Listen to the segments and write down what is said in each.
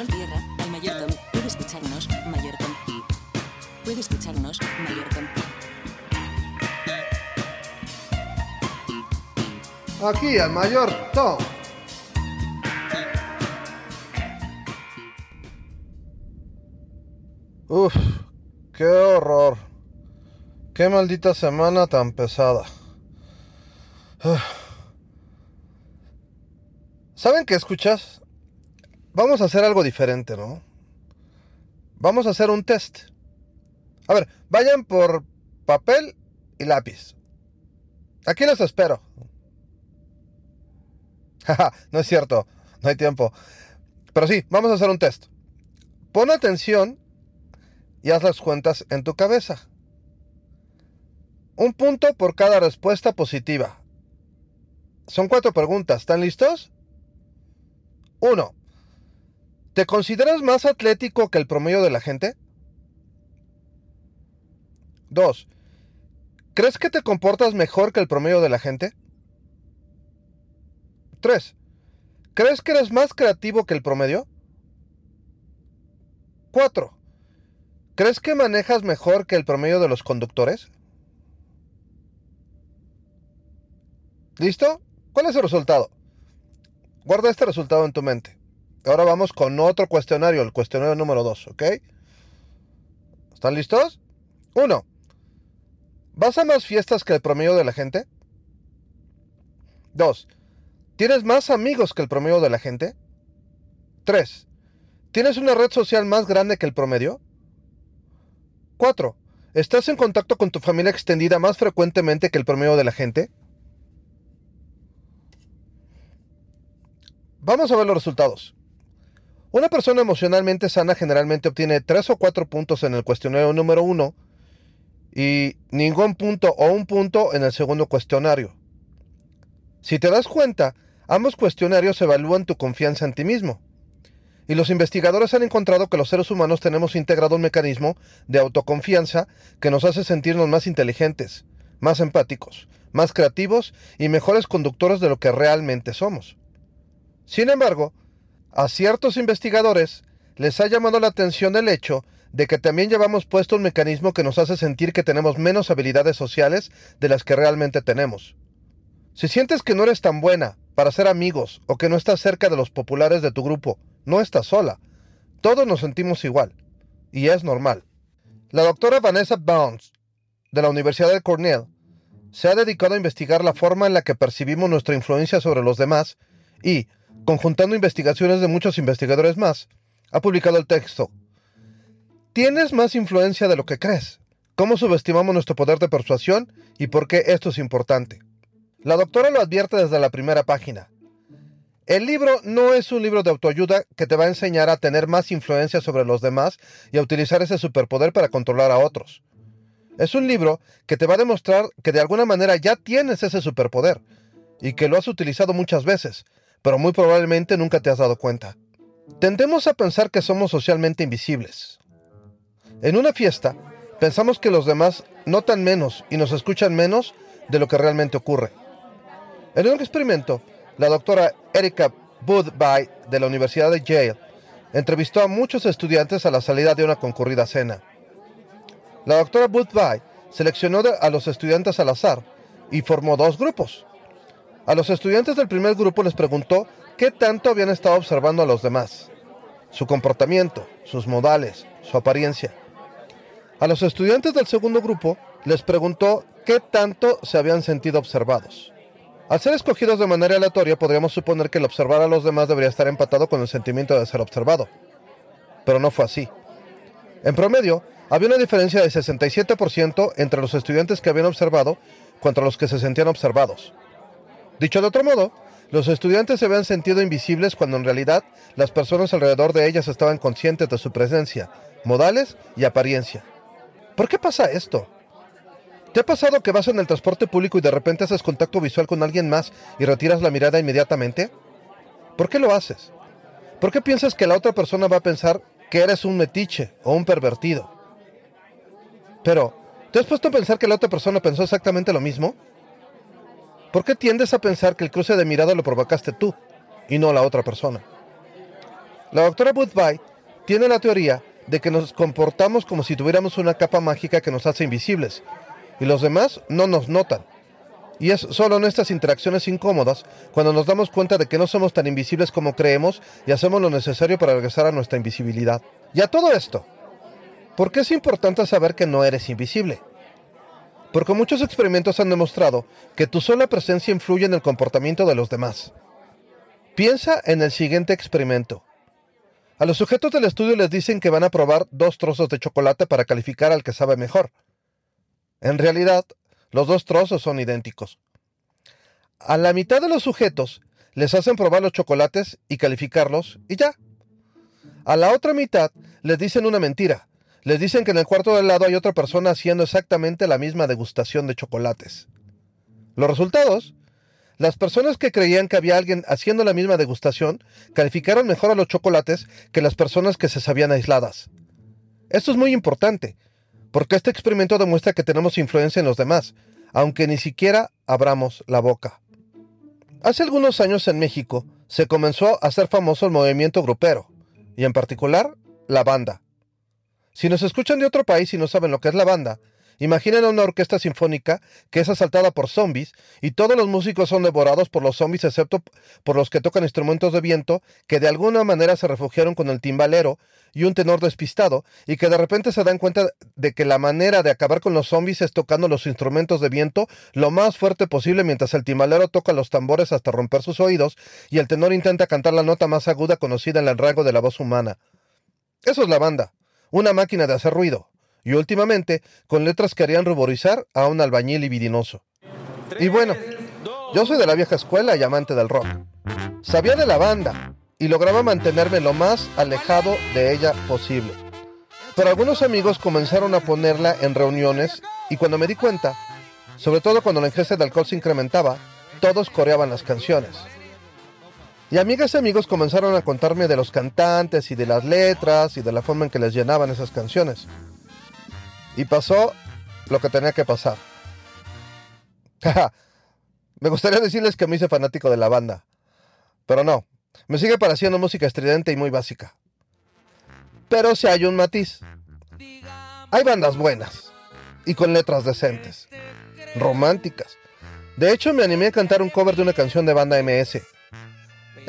Control tierra, al Mayor Tom. Puede escucharnos, Mayor Tom. Puede escucharnos, Mayor Tom. Aquí al mayor Tom. Uf, qué horror. Qué maldita semana tan pesada. Uf. ¿Saben qué escuchas? Vamos a hacer algo diferente, ¿no? Vamos a hacer un test. A ver, vayan por papel y lápiz. Aquí los espero. Jaja, no es cierto, no hay tiempo. Pero sí, vamos a hacer un test. Pon atención y haz las cuentas en tu cabeza. Un punto por cada respuesta positiva. Son cuatro preguntas. ¿Están listos? 1. ¿Te consideras más atlético que el promedio de la gente? 2. ¿Crees que te comportas mejor que el promedio de la gente? 3. ¿Crees que eres más creativo que el promedio? 4. ¿Crees que manejas mejor que el promedio de los conductores? ¿Listo? ¿Cuál es el resultado? Guarda este resultado en tu mente. Ahora vamos con otro cuestionario, el cuestionario número 2, ¿ok? ¿Están listos? 1. ¿Vas a más fiestas que el promedio de la gente? 2. ¿Tienes más amigos que el promedio de la gente? 3. ¿Tienes una red social más grande que el promedio? 4. ¿Estás en contacto con tu familia extendida más frecuentemente que el promedio de la gente? Vamos a ver los resultados. Una persona emocionalmente sana generalmente obtiene 3 o 4 puntos en el cuestionario número 1 y ningún punto o un punto en el segundo cuestionario. Si te das cuenta, ambos cuestionarios evalúan tu confianza en ti mismo. Y los investigadores han encontrado que los seres humanos tenemos integrado un mecanismo de autoconfianza que nos hace sentirnos más inteligentes, más empáticos, más creativos y mejores conductores de lo que realmente somos. Sin embargo, a ciertos investigadores les ha llamado la atención el hecho de que también llevamos puesto un mecanismo que nos hace sentir que tenemos menos habilidades sociales de las que realmente tenemos. Si sientes que no eres tan buena para ser amigos o que no estás cerca de los populares de tu grupo, no estás sola. Todos nos sentimos igual. Y es normal. La doctora Vanessa Bounds, de la Universidad de Cornell, se ha dedicado a investigar la forma en la que percibimos nuestra influencia sobre los demás y, conjuntando investigaciones de muchos investigadores más, ha publicado el texto. Tienes más influencia de lo que crees. ¿Cómo subestimamos nuestro poder de persuasión y por qué esto es importante? La doctora lo advierte desde la primera página. El libro no es un libro de autoayuda que te va a enseñar a tener más influencia sobre los demás y a utilizar ese superpoder para controlar a otros. Es un libro que te va a demostrar que de alguna manera ya tienes ese superpoder y que lo has utilizado muchas veces, pero muy probablemente nunca te has dado cuenta. Tendemos a pensar que somos socialmente invisibles. En una fiesta, pensamos que los demás notan menos y nos escuchan menos de lo que realmente ocurre. En un experimento, la doctora Erika Budby de la Universidad de Yale entrevistó a muchos estudiantes a la salida de una concurrida cena. La doctora Budby seleccionó a los estudiantes al azar y formó dos grupos. A los estudiantes del primer grupo les preguntó qué tanto habían estado observando a los demás, su comportamiento, sus modales, su apariencia. A los estudiantes del segundo grupo les preguntó qué tanto se habían sentido observados. Al ser escogidos de manera aleatoria, podríamos suponer que el observar a los demás debería estar empatado con el sentimiento de ser observado. Pero no fue así. En promedio, había una diferencia de 67% entre los estudiantes que habían observado contra los que se sentían observados. Dicho de otro modo, los estudiantes se habían sentido invisibles cuando en realidad las personas alrededor de ellas estaban conscientes de su presencia, modales y apariencia. ¿Por qué pasa esto? ¿Te ha pasado que vas en el transporte público y de repente haces contacto visual con alguien más y retiras la mirada inmediatamente? ¿Por qué lo haces? ¿Por qué piensas que la otra persona va a pensar que eres un metiche o un pervertido? Pero, ¿te has puesto a pensar que la otra persona pensó exactamente lo mismo? ¿Por qué tiendes a pensar que el cruce de mirada lo provocaste tú y no la otra persona? La doctora Woodby tiene la teoría de que nos comportamos como si tuviéramos una capa mágica que nos hace invisibles y los demás no nos notan. Y es solo en estas interacciones incómodas cuando nos damos cuenta de que no somos tan invisibles como creemos y hacemos lo necesario para regresar a nuestra invisibilidad. Y a todo esto, ¿por qué es importante saber que no eres invisible? Porque muchos experimentos han demostrado que tu sola presencia influye en el comportamiento de los demás. Piensa en el siguiente experimento. A los sujetos del estudio les dicen que van a probar dos trozos de chocolate para calificar al que sabe mejor. En realidad, los dos trozos son idénticos. A la mitad de los sujetos les hacen probar los chocolates y calificarlos y ya. A la otra mitad les dicen una mentira. Les dicen que en el cuarto del lado hay otra persona haciendo exactamente la misma degustación de chocolates. Los resultados, las personas que creían que había alguien haciendo la misma degustación calificaron mejor a los chocolates que las personas que se sabían aisladas. Esto es muy importante, porque este experimento demuestra que tenemos influencia en los demás, aunque ni siquiera abramos la boca. Hace algunos años en México se comenzó a hacer famoso el movimiento grupero, y en particular la banda. Si nos escuchan de otro país y no saben lo que es la banda, Imaginen una orquesta sinfónica que es asaltada por zombies y todos los músicos son devorados por los zombies excepto por los que tocan instrumentos de viento que de alguna manera se refugiaron con el timbalero y un tenor despistado y que de repente se dan cuenta de que la manera de acabar con los zombies es tocando los instrumentos de viento lo más fuerte posible mientras el timbalero toca los tambores hasta romper sus oídos y el tenor intenta cantar la nota más aguda conocida en el rango de la voz humana. Eso es la banda, una máquina de hacer ruido y últimamente con letras que harían ruborizar a un albañil libidinoso. Y bueno, yo soy de la vieja escuela y amante del rock. Sabía de la banda y lograba mantenerme lo más alejado de ella posible. Pero algunos amigos comenzaron a ponerla en reuniones y cuando me di cuenta, sobre todo cuando la ingesta de alcohol se incrementaba, todos coreaban las canciones. Y amigas y amigos comenzaron a contarme de los cantantes y de las letras y de la forma en que les llenaban esas canciones. Y pasó lo que tenía que pasar. me gustaría decirles que me hice fanático de la banda. Pero no, me sigue pareciendo música estridente y muy básica. Pero si hay un matiz. Hay bandas buenas y con letras decentes, románticas. De hecho, me animé a cantar un cover de una canción de banda MS.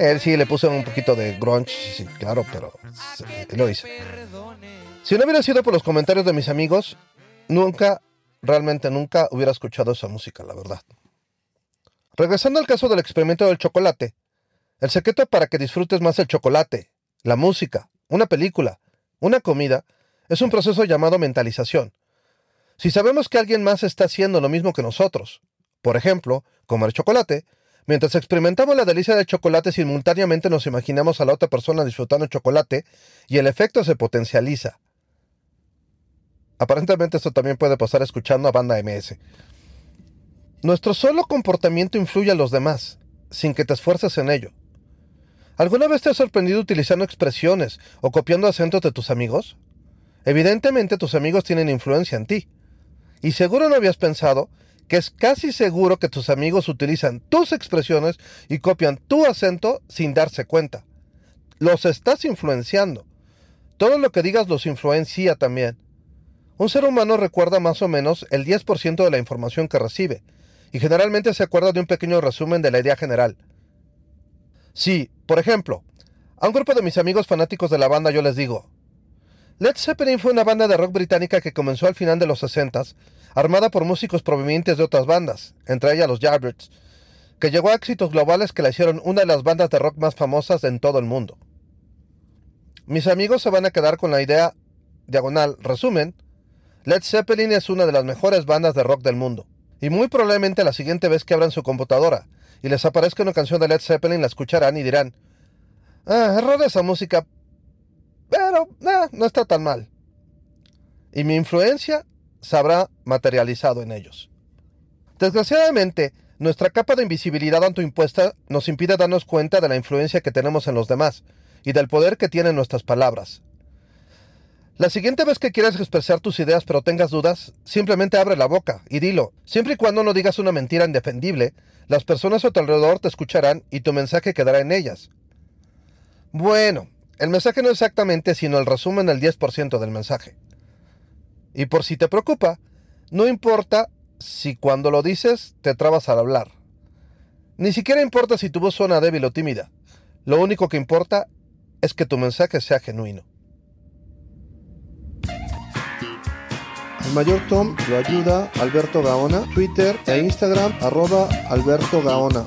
Él sí le puse un poquito de grunge, sí, claro, pero lo hice. Si no hubiera sido por los comentarios de mis amigos, nunca, realmente nunca hubiera escuchado esa música, la verdad. Regresando al caso del experimento del chocolate, el secreto para que disfrutes más el chocolate, la música, una película, una comida, es un proceso llamado mentalización. Si sabemos que alguien más está haciendo lo mismo que nosotros, por ejemplo, comer chocolate, mientras experimentamos la delicia del chocolate simultáneamente nos imaginamos a la otra persona disfrutando el chocolate y el efecto se potencializa. Aparentemente esto también puede pasar escuchando a banda MS. Nuestro solo comportamiento influye a los demás, sin que te esfuerces en ello. ¿Alguna vez te has sorprendido utilizando expresiones o copiando acentos de tus amigos? Evidentemente tus amigos tienen influencia en ti. Y seguro no habías pensado que es casi seguro que tus amigos utilizan tus expresiones y copian tu acento sin darse cuenta. Los estás influenciando. Todo lo que digas los influencia también. Un ser humano recuerda más o menos el 10% de la información que recibe, y generalmente se acuerda de un pequeño resumen de la idea general. Si, por ejemplo, a un grupo de mis amigos fanáticos de la banda yo les digo, Led Zeppelin fue una banda de rock británica que comenzó al final de los 60 armada por músicos provenientes de otras bandas, entre ellas los Yardbirds, que llegó a éxitos globales que la hicieron una de las bandas de rock más famosas en todo el mundo. Mis amigos se van a quedar con la idea diagonal resumen Led Zeppelin es una de las mejores bandas de rock del mundo. Y muy probablemente la siguiente vez que abran su computadora y les aparezca una canción de Led Zeppelin la escucharán y dirán, ah, error esa música, pero no está tan mal. Y mi influencia se habrá materializado en ellos. Desgraciadamente, nuestra capa de invisibilidad autoimpuesta nos impide darnos cuenta de la influencia que tenemos en los demás y del poder que tienen nuestras palabras. La siguiente vez que quieras expresar tus ideas pero tengas dudas, simplemente abre la boca y dilo. Siempre y cuando no digas una mentira indefendible, las personas a tu alrededor te escucharán y tu mensaje quedará en ellas. Bueno, el mensaje no exactamente sino el resumen del 10% del mensaje. Y por si te preocupa, no importa si cuando lo dices te trabas al hablar. Ni siquiera importa si tu voz suena débil o tímida. Lo único que importa es que tu mensaje sea genuino. El mayor Tom lo ayuda Alberto Gaona, Twitter e Instagram arroba Alberto Gaona.